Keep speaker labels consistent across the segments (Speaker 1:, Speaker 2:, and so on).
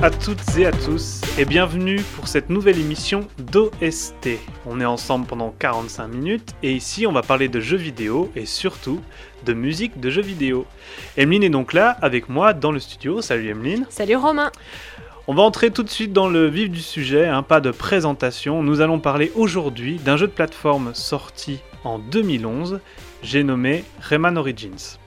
Speaker 1: À toutes et à tous et bienvenue pour cette nouvelle émission d'OST. On est ensemble pendant 45 minutes et ici on va parler de jeux vidéo et surtout de musique de jeux vidéo. Emeline est donc là avec moi dans le studio. Salut Emeline.
Speaker 2: Salut Romain.
Speaker 1: On va entrer tout de suite dans le vif du sujet, un pas de présentation. Nous allons parler aujourd'hui d'un jeu de plateforme sorti en 2011, j'ai nommé Rayman Origins.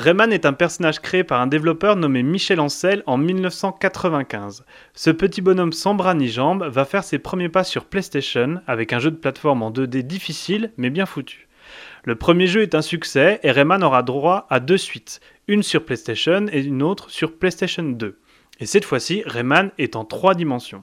Speaker 1: Rayman est un personnage créé par un développeur nommé Michel Ancel en 1995. Ce petit bonhomme sans bras ni jambes va faire ses premiers pas sur PlayStation avec un jeu de plateforme en 2D difficile mais bien foutu. Le premier jeu est un succès et Rayman aura droit à deux suites, une sur PlayStation et une autre sur PlayStation 2. Et cette fois-ci, Rayman est en trois dimensions.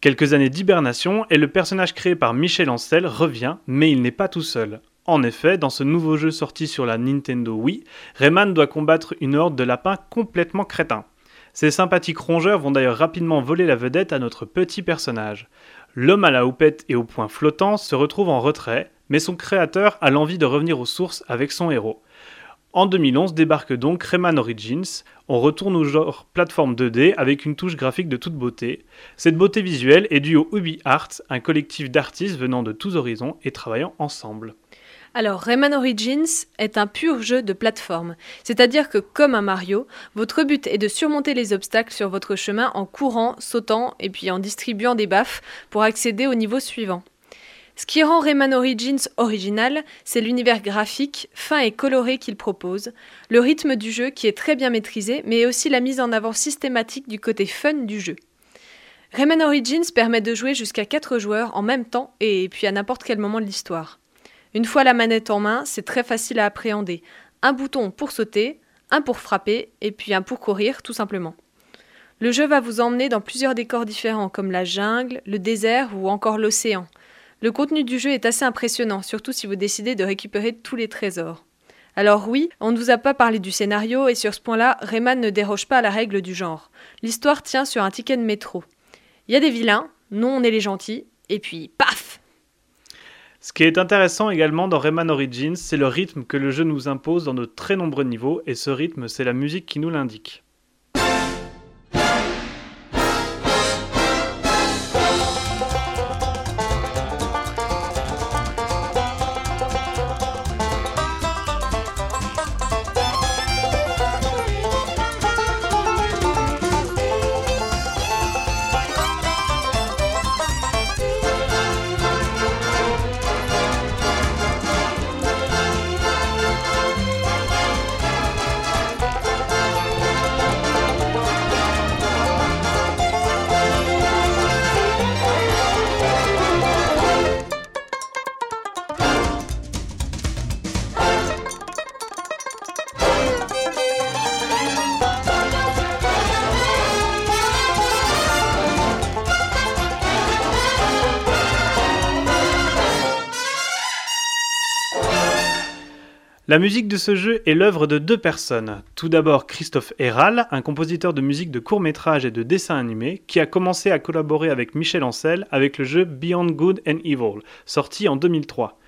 Speaker 1: Quelques années d'hibernation et le personnage créé par Michel Ancel revient, mais il n'est pas tout seul. En effet, dans ce nouveau jeu sorti sur la Nintendo Wii, Rayman doit combattre une horde de lapins complètement crétins. Ces sympathiques rongeurs vont d'ailleurs rapidement voler la vedette à notre petit personnage. L'homme à la houppette et au point flottant se retrouve en retrait, mais son créateur a l'envie de revenir aux sources avec son héros. En 2011 débarque donc Rayman Origins. On retourne au genre plateforme 2D avec une touche graphique de toute beauté. Cette beauté visuelle est due au Ubi Art, un collectif d'artistes venant de tous horizons et travaillant ensemble.
Speaker 2: Alors, Rayman Origins est un pur jeu de plateforme, c'est-à-dire que comme un Mario, votre but est de surmonter les obstacles sur votre chemin en courant, sautant et puis en distribuant des baffes pour accéder au niveau suivant. Ce qui rend Rayman Origins original, c'est l'univers graphique, fin et coloré qu'il propose, le rythme du jeu qui est très bien maîtrisé, mais aussi la mise en avant systématique du côté fun du jeu. Rayman Origins permet de jouer jusqu'à 4 joueurs en même temps et puis à n'importe quel moment de l'histoire. Une fois la manette en main, c'est très facile à appréhender. Un bouton pour sauter, un pour frapper, et puis un pour courir, tout simplement. Le jeu va vous emmener dans plusieurs décors différents, comme la jungle, le désert ou encore l'océan. Le contenu du jeu est assez impressionnant, surtout si vous décidez de récupérer tous les trésors. Alors oui, on ne vous a pas parlé du scénario, et sur ce point-là, Rayman ne déroge pas à la règle du genre. L'histoire tient sur un ticket de métro. Il y a des vilains, nous on est les gentils, et puis paf
Speaker 1: ce qui est intéressant également dans Rayman Origins, c'est le rythme que le jeu nous impose dans de très nombreux niveaux, et ce rythme, c'est la musique qui nous l'indique. La musique de ce jeu est l'œuvre de deux personnes. Tout d'abord Christophe Héral, un compositeur de musique de court métrage et de dessin animé, qui a commencé à collaborer avec Michel Ancel avec le jeu Beyond Good and Evil, sorti en 2003.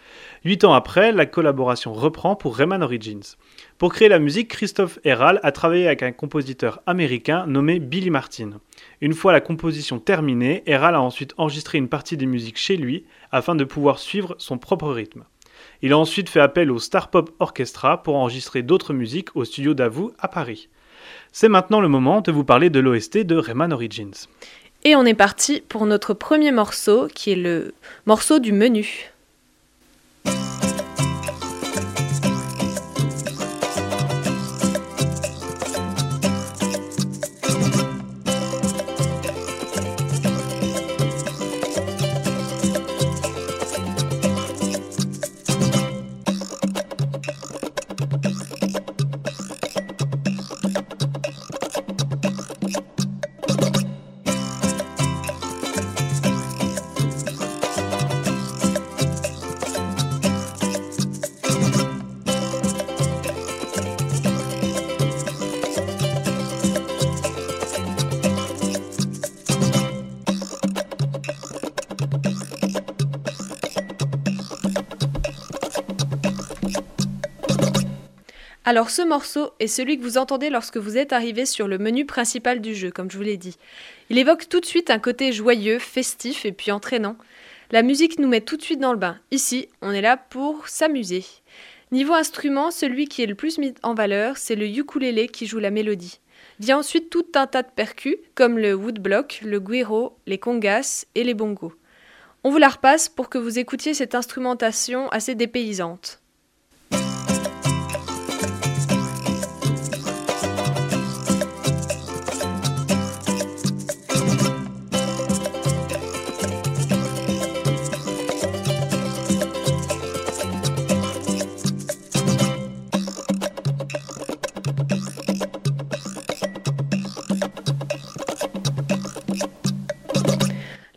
Speaker 1: Huit ans après, la collaboration reprend pour Rayman Origins. Pour créer la musique, Christophe Héral a travaillé avec un compositeur américain nommé Billy Martin. Une fois la composition terminée, Héral a ensuite enregistré une partie des musiques chez lui afin de pouvoir suivre son propre rythme. Il a ensuite fait appel au Star Pop Orchestra pour enregistrer d'autres musiques au studio d'Avou à Paris. C'est maintenant le moment de vous parler de l'OST de Rayman Origins.
Speaker 2: Et on est parti pour notre premier morceau qui est le morceau du menu. Alors ce morceau est celui que vous entendez lorsque vous êtes arrivé sur le menu principal du jeu, comme je vous l'ai dit. Il évoque tout de suite un côté joyeux, festif et puis entraînant. La musique nous met tout de suite dans le bain. Ici, on est là pour s'amuser. Niveau instrument, celui qui est le plus mis en valeur, c'est le ukulélé qui joue la mélodie. Vient ensuite tout un tas de percus, comme le woodblock, le guiro, les congas et les bongos. On vous la repasse pour que vous écoutiez cette instrumentation assez dépaysante.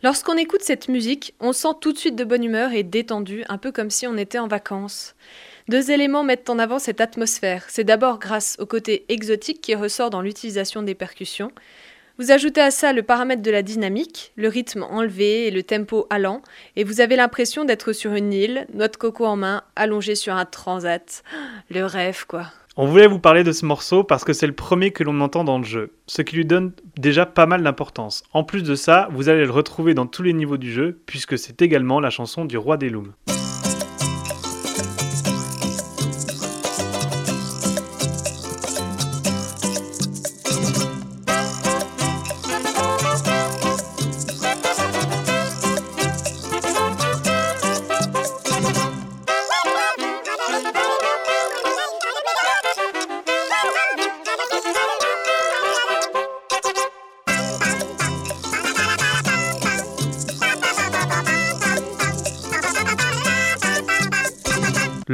Speaker 2: Lorsqu'on écoute cette musique, on sent tout de suite de bonne humeur et détendu, un peu comme si on était en vacances. Deux éléments mettent en avant cette atmosphère. C'est d'abord grâce au côté exotique qui ressort dans l'utilisation des percussions. Vous ajoutez à ça le paramètre de la dynamique, le rythme enlevé et le tempo allant, et vous avez l'impression d'être sur une île, noix de coco en main, allongé sur un transat. Le rêve, quoi.
Speaker 1: On voulait vous parler de ce morceau parce que c'est le premier que l'on entend dans le jeu, ce qui lui donne déjà pas mal d'importance. En plus de ça, vous allez le retrouver dans tous les niveaux du jeu, puisque c'est également la chanson du roi des looms.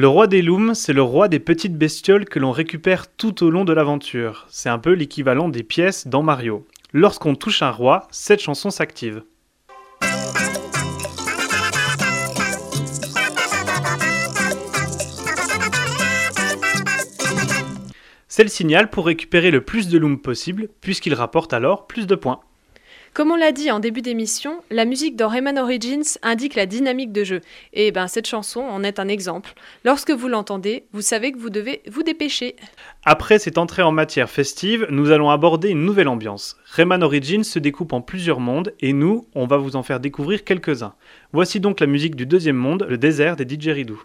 Speaker 1: Le roi des looms, c'est le roi des petites bestioles que l'on récupère tout au long de l'aventure. C'est un peu l'équivalent des pièces dans Mario. Lorsqu'on touche un roi, cette chanson s'active. C'est le signal pour récupérer le plus de looms possible, puisqu'il rapporte alors plus de points.
Speaker 2: Comme on l'a dit en début d'émission, la musique dans Rayman Origins indique la dynamique de jeu. Et ben cette chanson en est un exemple. Lorsque vous l'entendez, vous savez que vous devez vous dépêcher.
Speaker 1: Après cette entrée en matière festive, nous allons aborder une nouvelle ambiance. Rayman Origins se découpe en plusieurs mondes et nous, on va vous en faire découvrir quelques-uns. Voici donc la musique du deuxième monde, le désert des didgeridoo.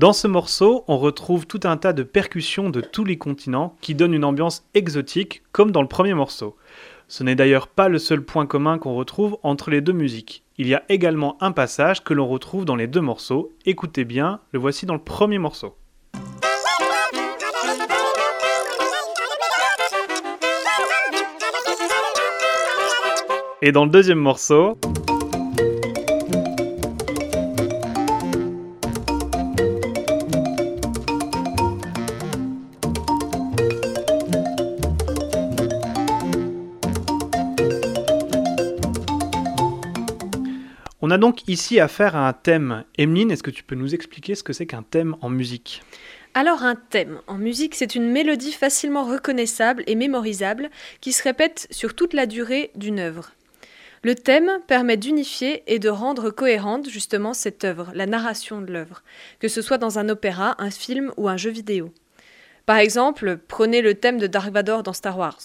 Speaker 1: Dans ce morceau, on retrouve tout un tas de percussions de tous les continents qui donnent une ambiance exotique, comme dans le premier morceau. Ce n'est d'ailleurs pas le seul point commun qu'on retrouve entre les deux musiques. Il y a également un passage que l'on retrouve dans les deux morceaux. Écoutez bien, le voici dans le premier morceau. Et dans le deuxième morceau... On a donc ici affaire à un thème. Emeline, est-ce que tu peux nous expliquer ce que c'est qu'un thème en musique?
Speaker 2: Alors un thème en musique, c'est une mélodie facilement reconnaissable et mémorisable qui se répète sur toute la durée d'une œuvre. Le thème permet d'unifier et de rendre cohérente justement cette œuvre, la narration de l'œuvre, que ce soit dans un opéra, un film ou un jeu vidéo. Par exemple, prenez le thème de Dark Vador dans Star Wars.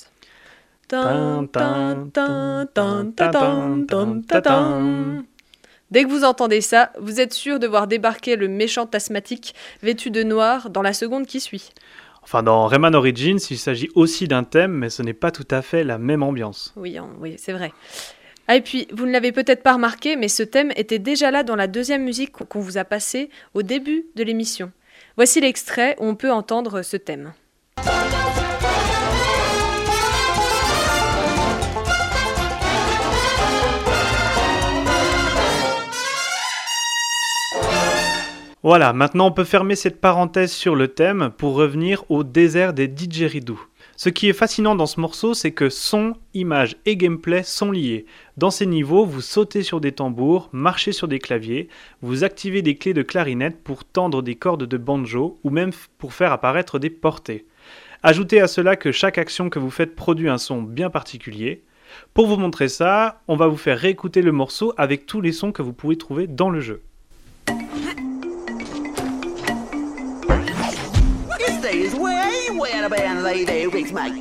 Speaker 2: Dès que vous entendez ça, vous êtes sûr de voir débarquer le méchant asthmatique vêtu de noir dans la seconde qui suit.
Speaker 1: Enfin, dans Rayman Origins, il s'agit aussi d'un thème, mais ce n'est pas tout à fait la même ambiance.
Speaker 2: Oui, oui c'est vrai. Ah, et puis, vous ne l'avez peut-être pas remarqué, mais ce thème était déjà là dans la deuxième musique qu'on vous a passée au début de l'émission. Voici l'extrait où on peut entendre ce thème.
Speaker 1: Voilà, maintenant on peut fermer cette parenthèse sur le thème pour revenir au désert des didgeridoo. Ce qui est fascinant dans ce morceau, c'est que son, image et gameplay sont liés. Dans ces niveaux, vous sautez sur des tambours, marchez sur des claviers, vous activez des clés de clarinette pour tendre des cordes de banjo ou même pour faire apparaître des portées. Ajoutez à cela que chaque action que vous faites produit un son bien particulier. Pour vous montrer ça, on va vous faire réécouter le morceau avec tous les sons que vous pouvez trouver dans le jeu. lady with my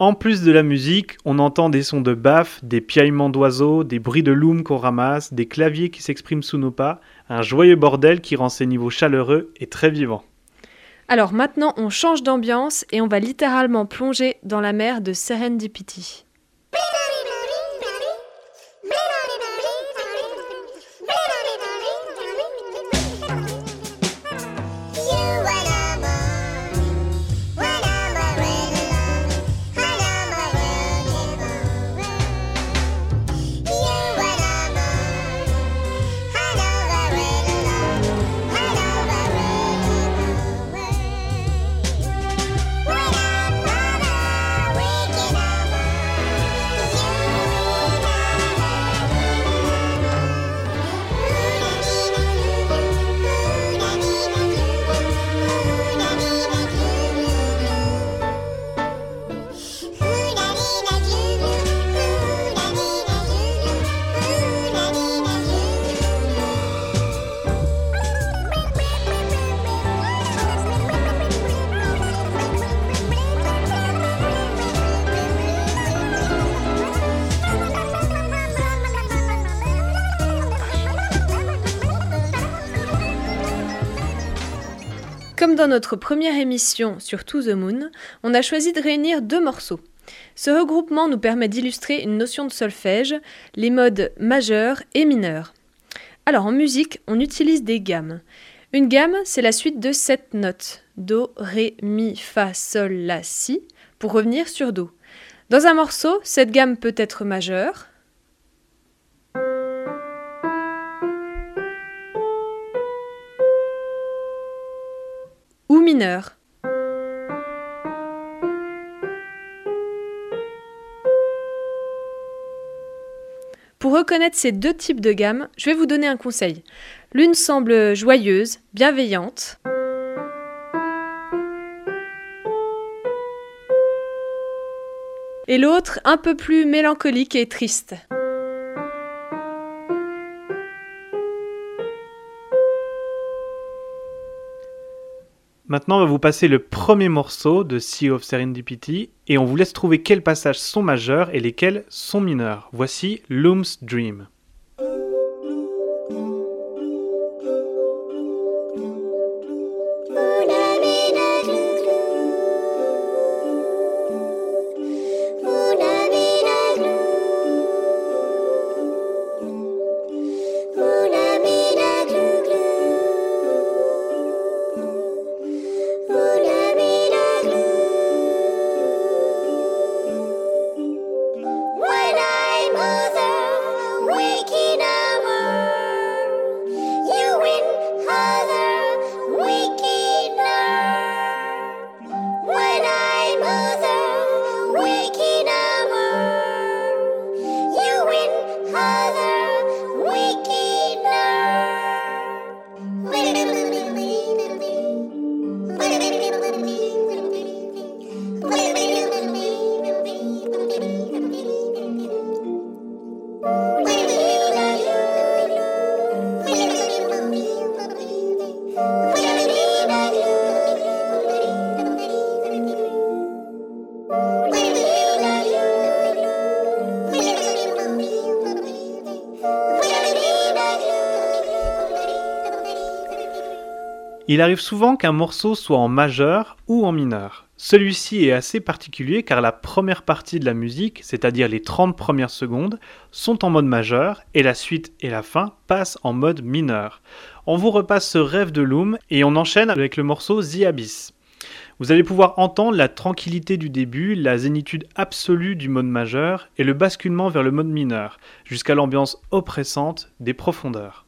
Speaker 1: En plus de la musique, on entend des sons de baffes, des piaillements d'oiseaux, des bruits de loom qu'on ramasse, des claviers qui s'expriment sous nos pas, un joyeux bordel qui rend ces niveaux chaleureux et très vivants.
Speaker 2: Alors maintenant, on change d'ambiance et on va littéralement plonger dans la mer de Serendipity. Dans notre première émission sur To the Moon, on a choisi de réunir deux morceaux. Ce regroupement nous permet d'illustrer une notion de solfège, les modes majeur et mineur. Alors en musique, on utilise des gammes. Une gamme, c'est la suite de sept notes Do, Ré, Mi, Fa, Sol, La, Si pour revenir sur Do. Dans un morceau, cette gamme peut être majeure, Pour reconnaître ces deux types de gammes, je vais vous donner un conseil. L'une semble joyeuse, bienveillante. Et l'autre un peu plus mélancolique et triste.
Speaker 1: Maintenant, on va vous passer le premier morceau de Sea of Serendipity et on vous laisse trouver quels passages sont majeurs et lesquels sont mineurs. Voici Loom's Dream. Il arrive souvent qu'un morceau soit en majeur ou en mineur. Celui-ci est assez particulier car la première partie de la musique, c'est-à-dire les 30 premières secondes, sont en mode majeur et la suite et la fin passent en mode mineur. On vous repasse ce rêve de Loom et on enchaîne avec le morceau The Abyss. Vous allez pouvoir entendre la tranquillité du début, la zénitude absolue du mode majeur et le basculement vers le mode mineur, jusqu'à l'ambiance oppressante des profondeurs.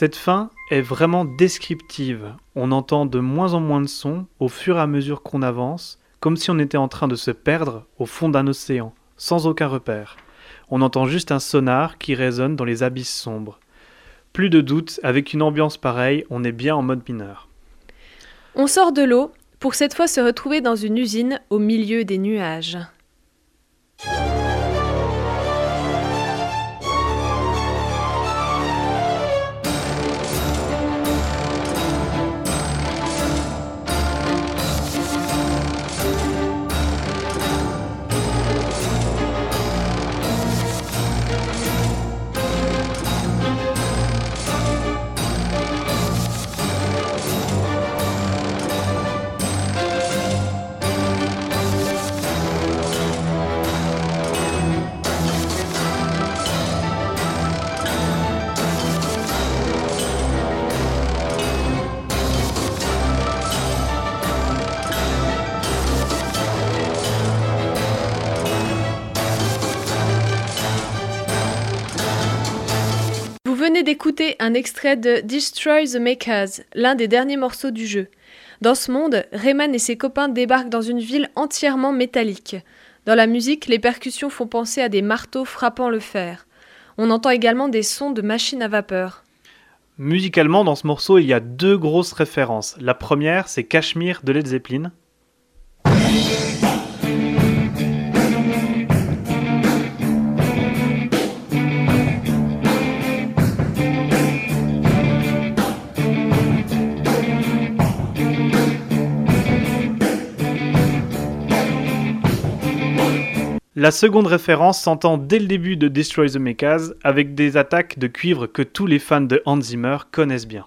Speaker 1: Cette fin est vraiment descriptive. On entend de moins en moins de sons au fur et à mesure qu'on avance, comme si on était en train de se perdre au fond d'un océan, sans aucun repère. On entend juste un sonar qui résonne dans les abysses sombres. Plus de doute, avec une ambiance pareille, on est bien en mode mineur.
Speaker 2: On sort de l'eau pour cette fois se retrouver dans une usine au milieu des nuages. Venez d'écouter un extrait de Destroy the Makers, l'un des derniers morceaux du jeu. Dans ce monde, Rayman et ses copains débarquent dans une ville entièrement métallique. Dans la musique, les percussions font penser à des marteaux frappant le fer. On entend également des sons de machines à vapeur.
Speaker 1: Musicalement, dans ce morceau, il y a deux grosses références. La première, c'est Cashmere de Led Zeppelin. La seconde référence s'entend dès le début de Destroy the Mechas avec des attaques de cuivre que tous les fans de Hans Zimmer connaissent bien.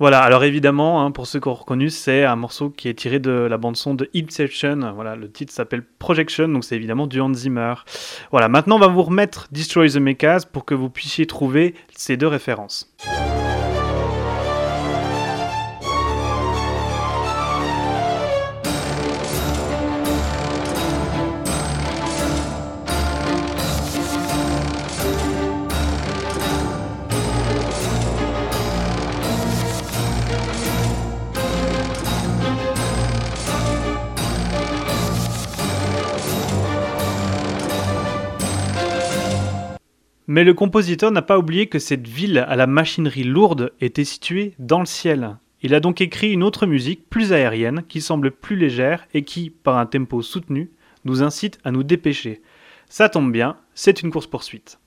Speaker 1: Voilà, alors évidemment, hein, pour ceux qui ont reconnu, c'est un morceau qui est tiré de la bande-son de Inception. Voilà, le titre s'appelle Projection, donc c'est évidemment du Hans Zimmer. Voilà, maintenant on va vous remettre Destroy the Mechas pour que vous puissiez trouver ces deux références. Mais le compositeur n'a pas oublié que cette ville à la machinerie lourde était située dans le ciel. Il a donc écrit une autre musique plus aérienne qui semble plus légère et qui, par un tempo soutenu, nous incite à nous dépêcher. Ça tombe bien, c'est une course-poursuite.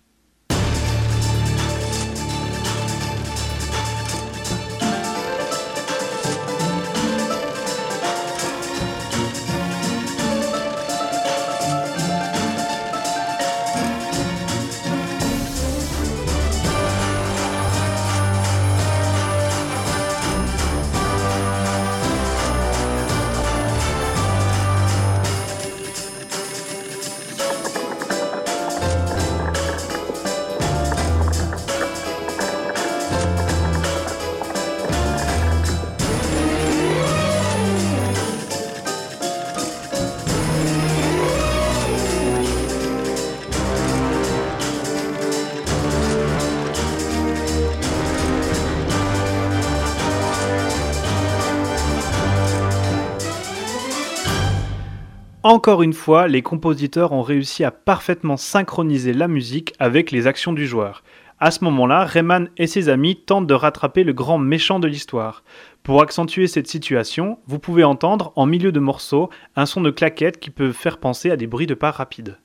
Speaker 1: Encore une fois, les compositeurs ont réussi à parfaitement synchroniser la musique avec les actions du joueur. À ce moment-là, Rayman et ses amis tentent de rattraper le grand méchant de l'histoire. Pour accentuer cette situation, vous pouvez entendre, en milieu de morceaux, un son de claquette qui peut faire penser à des bruits de pas rapides.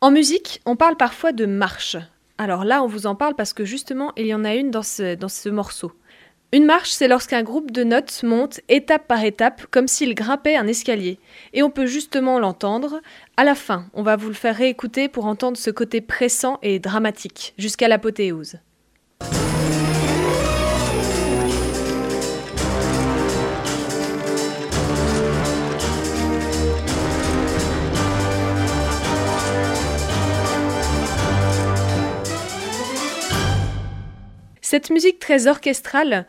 Speaker 2: En musique, on parle parfois de marche. Alors là, on vous en parle parce que justement, il y en a une dans ce, morceau. Une marche, c'est lorsqu'un groupe de notes monte étape par étape, comme s'il grimpait un escalier. Et on peut justement l'entendre. À la fin, on va vous le faire réécouter pour entendre ce côté pressant et dramatique, jusqu'à l'apothéose. Cette musique très orchestrale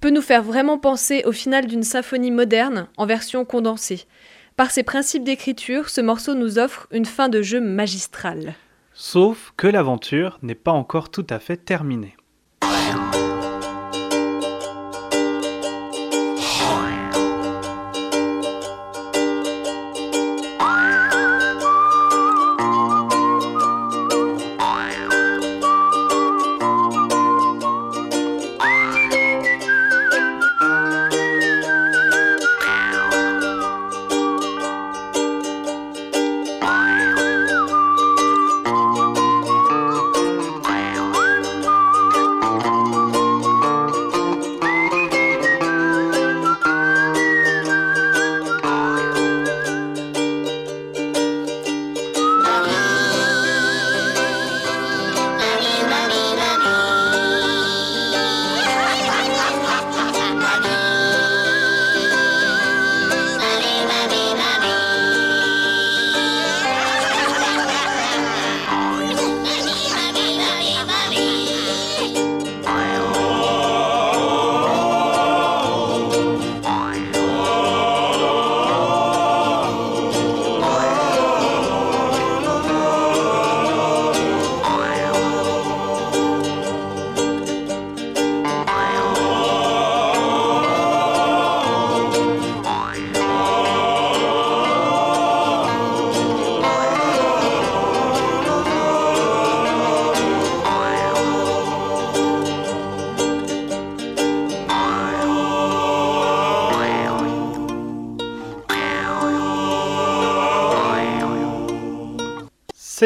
Speaker 2: peut nous faire vraiment penser au final d'une symphonie moderne en version condensée. Par ses principes d'écriture, ce morceau nous offre une fin de jeu magistrale.
Speaker 1: Sauf que l'aventure n'est pas encore tout à fait terminée.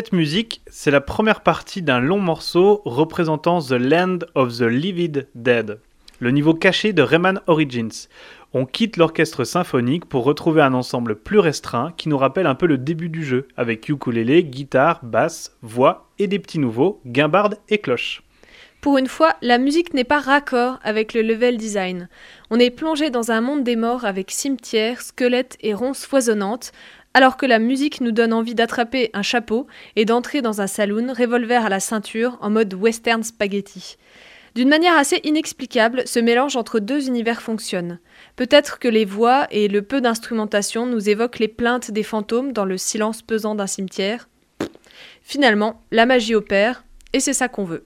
Speaker 1: Cette musique, c'est la première partie d'un long morceau représentant The Land of the Livid Dead, le niveau caché de Rayman Origins. On quitte l'orchestre symphonique pour retrouver un ensemble plus restreint qui nous rappelle un peu le début du jeu, avec ukulélé, guitare, basse, voix et des petits nouveaux, guimbarde et cloche.
Speaker 2: Pour une fois, la musique n'est pas raccord avec le level design. On est plongé dans un monde des morts avec cimetières, squelettes et ronces foisonnantes, alors que la musique nous donne envie d'attraper un chapeau et d'entrer dans un saloon, revolver à la ceinture, en mode western spaghetti. D'une manière assez inexplicable, ce mélange entre deux univers fonctionne. Peut-être que les voix et le peu d'instrumentation nous évoquent les plaintes des fantômes dans le silence pesant d'un cimetière. Finalement, la magie opère, et c'est ça qu'on veut.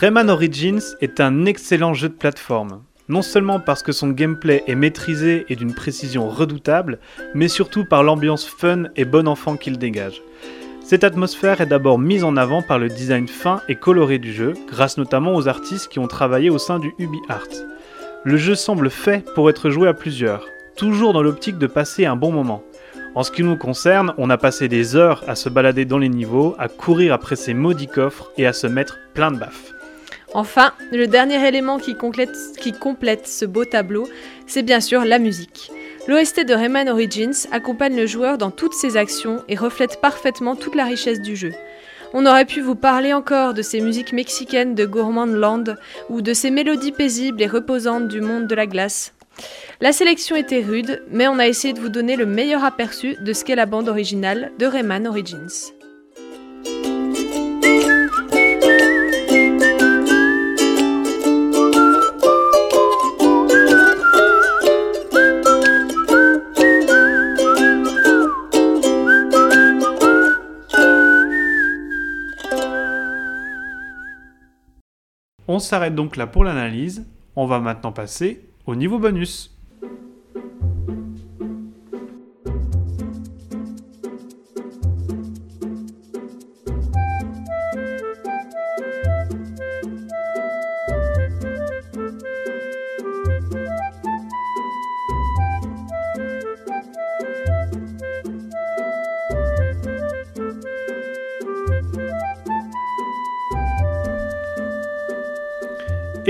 Speaker 1: Rayman Origins est un excellent jeu de plateforme. Non seulement parce que son gameplay est maîtrisé et d'une précision redoutable, mais surtout par l'ambiance fun et bon enfant qu'il dégage. Cette atmosphère est d'abord mise en avant par le design fin et coloré du jeu, grâce notamment aux artistes qui ont travaillé au sein du UbiArt. Le jeu semble fait pour être joué à plusieurs, toujours dans l'optique de passer un bon moment. En ce qui nous concerne, on a passé des heures à se balader dans les niveaux, à courir après ces maudits coffres et à se mettre plein de baffes.
Speaker 2: Enfin, le dernier élément qui complète, ce beau tableau, c'est bien sûr la musique. L'OST de Rayman Origins accompagne le joueur dans toutes ses actions et reflète parfaitement toute la richesse du jeu. On aurait pu vous parler encore de ces musiques mexicaines de Gourmand Land ou de ces mélodies paisibles et reposantes du monde de la glace. La sélection était rude, mais on a essayé de vous donner le meilleur aperçu de ce qu'est la bande originale de Rayman Origins.
Speaker 1: On s'arrête donc là pour l'analyse. On va maintenant passer au niveau bonus.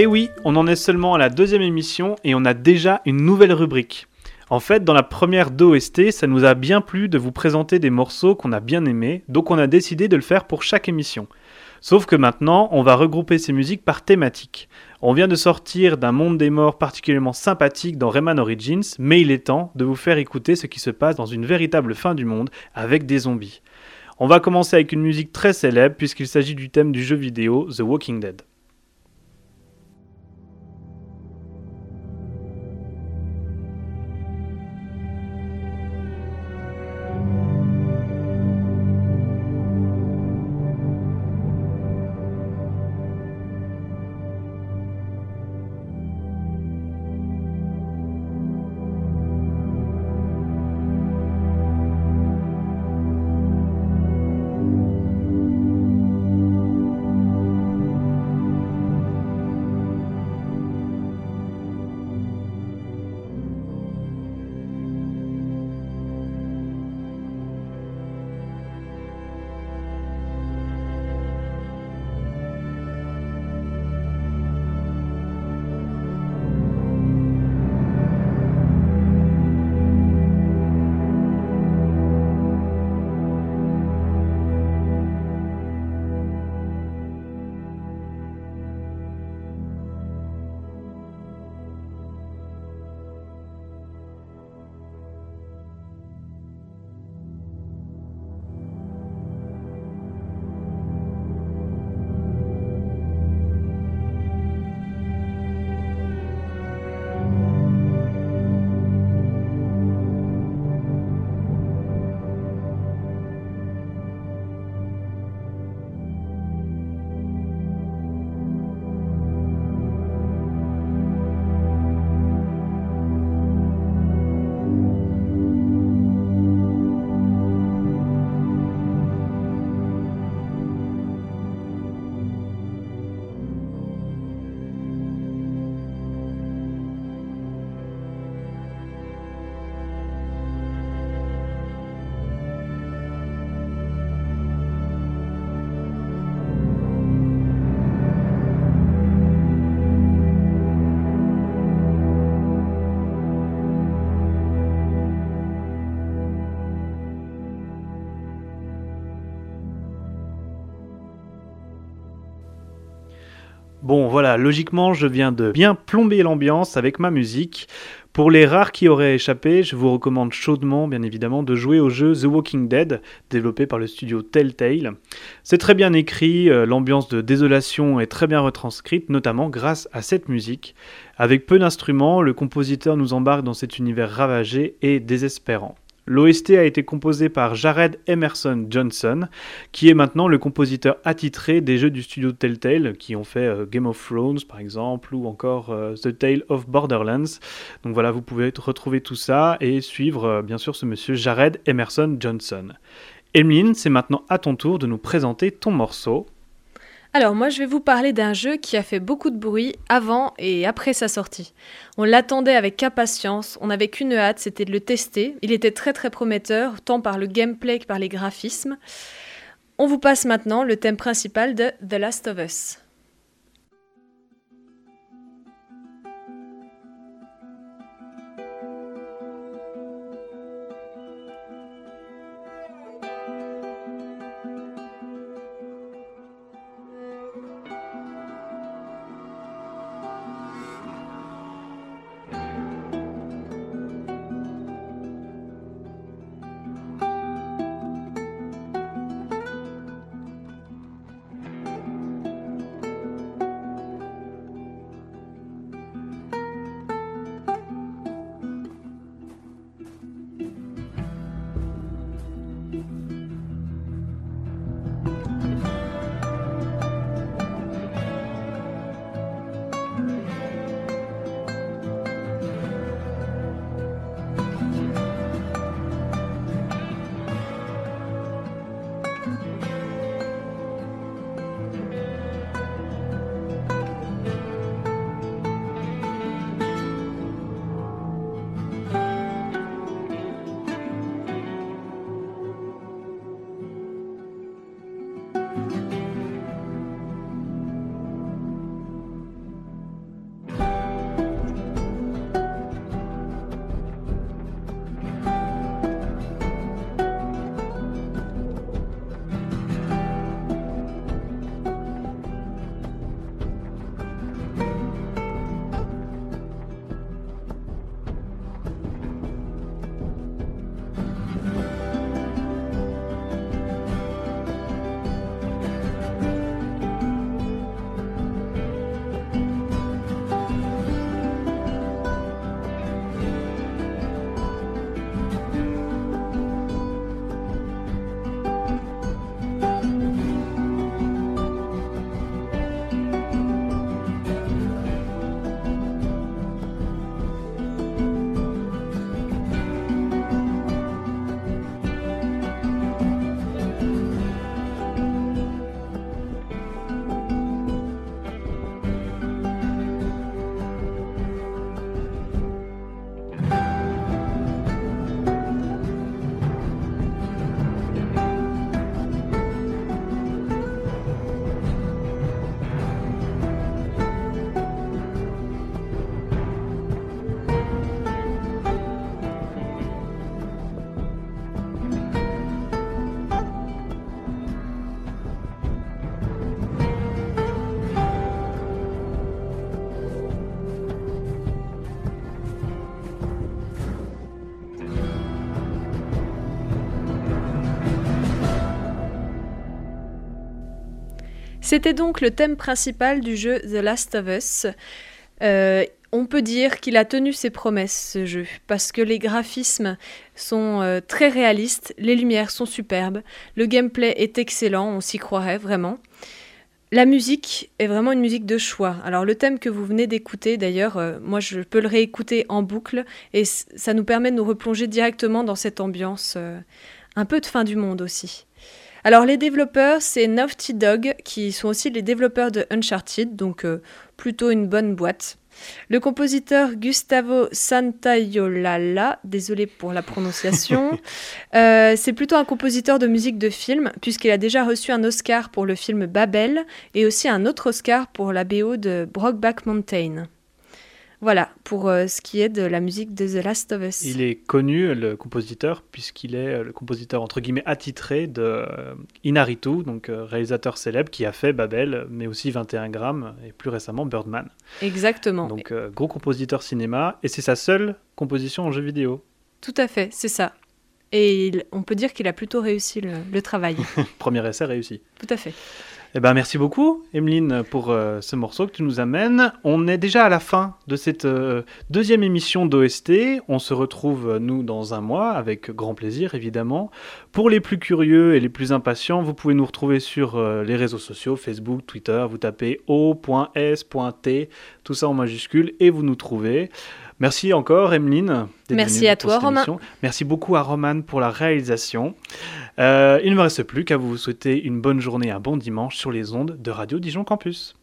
Speaker 1: Et oui, on en est seulement à la deuxième émission et on a déjà une nouvelle rubrique. En fait, dans la première d'OST, ça nous a bien plu de vous présenter des morceaux qu'on a bien aimés, donc on a décidé de le faire pour chaque émission. Sauf que maintenant, on va regrouper ces musiques par thématique. On vient de sortir d'un monde des morts particulièrement sympathique dans Rayman Origins, mais il est temps de vous faire écouter ce qui se passe dans une véritable fin du monde avec des zombies. On va commencer avec une musique très célèbre puisqu'il s'agit du thème du jeu vidéo The Walking Dead. Bon voilà, logiquement je viens de bien plomber l'ambiance avec ma musique. Pour les rares qui auraient échappé, je vous recommande chaudement, bien évidemment, de jouer au jeu The Walking Dead, développé par le studio Telltale. C'est très bien écrit, euh, l'ambiance de désolation est très bien retranscrite, notamment grâce à cette musique. Avec peu d'instruments, le compositeur nous embarque dans cet univers ravagé et désespérant. L'OST a été composé par Jared Emerson Johnson, qui est maintenant le compositeur attitré des jeux du studio Telltale, qui ont fait euh, Game of Thrones par exemple, ou encore euh, The Tale of Borderlands. Donc voilà, vous pouvez retrouver tout ça et suivre euh, bien sûr ce monsieur Jared Emerson Johnson. Emeline, c'est maintenant à ton tour de nous présenter ton morceau.
Speaker 2: Alors moi je vais vous parler d'un jeu qui a fait beaucoup de bruit avant et après sa sortie. On l'attendait avec impatience, on n'avait qu'une hâte, c'était de le tester. Il était très très prometteur, tant par le gameplay que par les graphismes. On vous passe maintenant le thème principal de The Last of Us. C'était donc le thème principal du jeu The Last of Us. Euh, on peut dire qu'il a tenu ses promesses, ce jeu, parce que les graphismes sont euh, très réalistes, les lumières sont superbes, le gameplay est excellent, on s'y croirait vraiment. La musique est vraiment une musique de choix. Alors le thème que vous venez d'écouter, d'ailleurs, euh, moi je peux le réécouter en boucle et ça nous permet de nous replonger directement dans cette ambiance un peu de fin du monde aussi. Alors les développeurs, c'est Naughty Dog, qui sont aussi les développeurs de Uncharted, donc euh, plutôt une bonne boîte. Le compositeur Gustavo Santayolala, désolé pour la prononciation, euh, c'est plutôt un compositeur de musique de film, puisqu'il a déjà reçu un Oscar pour le film Babel et aussi un autre Oscar pour la BO de Brokeback Mountain. Voilà, pour euh, ce qui est de la musique de The Last of Us.
Speaker 1: Il est connu, le compositeur, puisqu'il est euh, le compositeur, entre guillemets, attitré de euh, Inaritu, donc réalisateur célèbre qui a fait Babel, mais aussi 21 grammes, et plus récemment Birdman.
Speaker 2: Exactement.
Speaker 1: Donc, gros compositeur cinéma, et c'est sa seule composition en jeu vidéo.
Speaker 2: Tout à fait, c'est ça. Et on peut dire qu'il a plutôt réussi le, le travail.
Speaker 1: Premier essai réussi.
Speaker 2: Tout à fait.
Speaker 1: Eh ben, merci beaucoup, Emeline, pour euh, ce morceau que tu nous amènes. On est déjà à la fin de cette euh, deuxième émission d'OST. On se retrouve, euh, nous, dans un mois, avec grand plaisir, évidemment. Pour les plus curieux et les plus impatients, vous pouvez nous retrouver sur les réseaux sociaux, Facebook, Twitter. Vous tapez o.s.t, tout ça en majuscule, et vous nous trouvez. Merci encore, Emeline.
Speaker 2: Merci à toi, Romain.
Speaker 1: Merci beaucoup à Roman pour la réalisation. Euh, il ne me reste plus qu'à vous souhaiter une bonne journée, un bon dimanche sur les ondes de Radio Dijon Campus.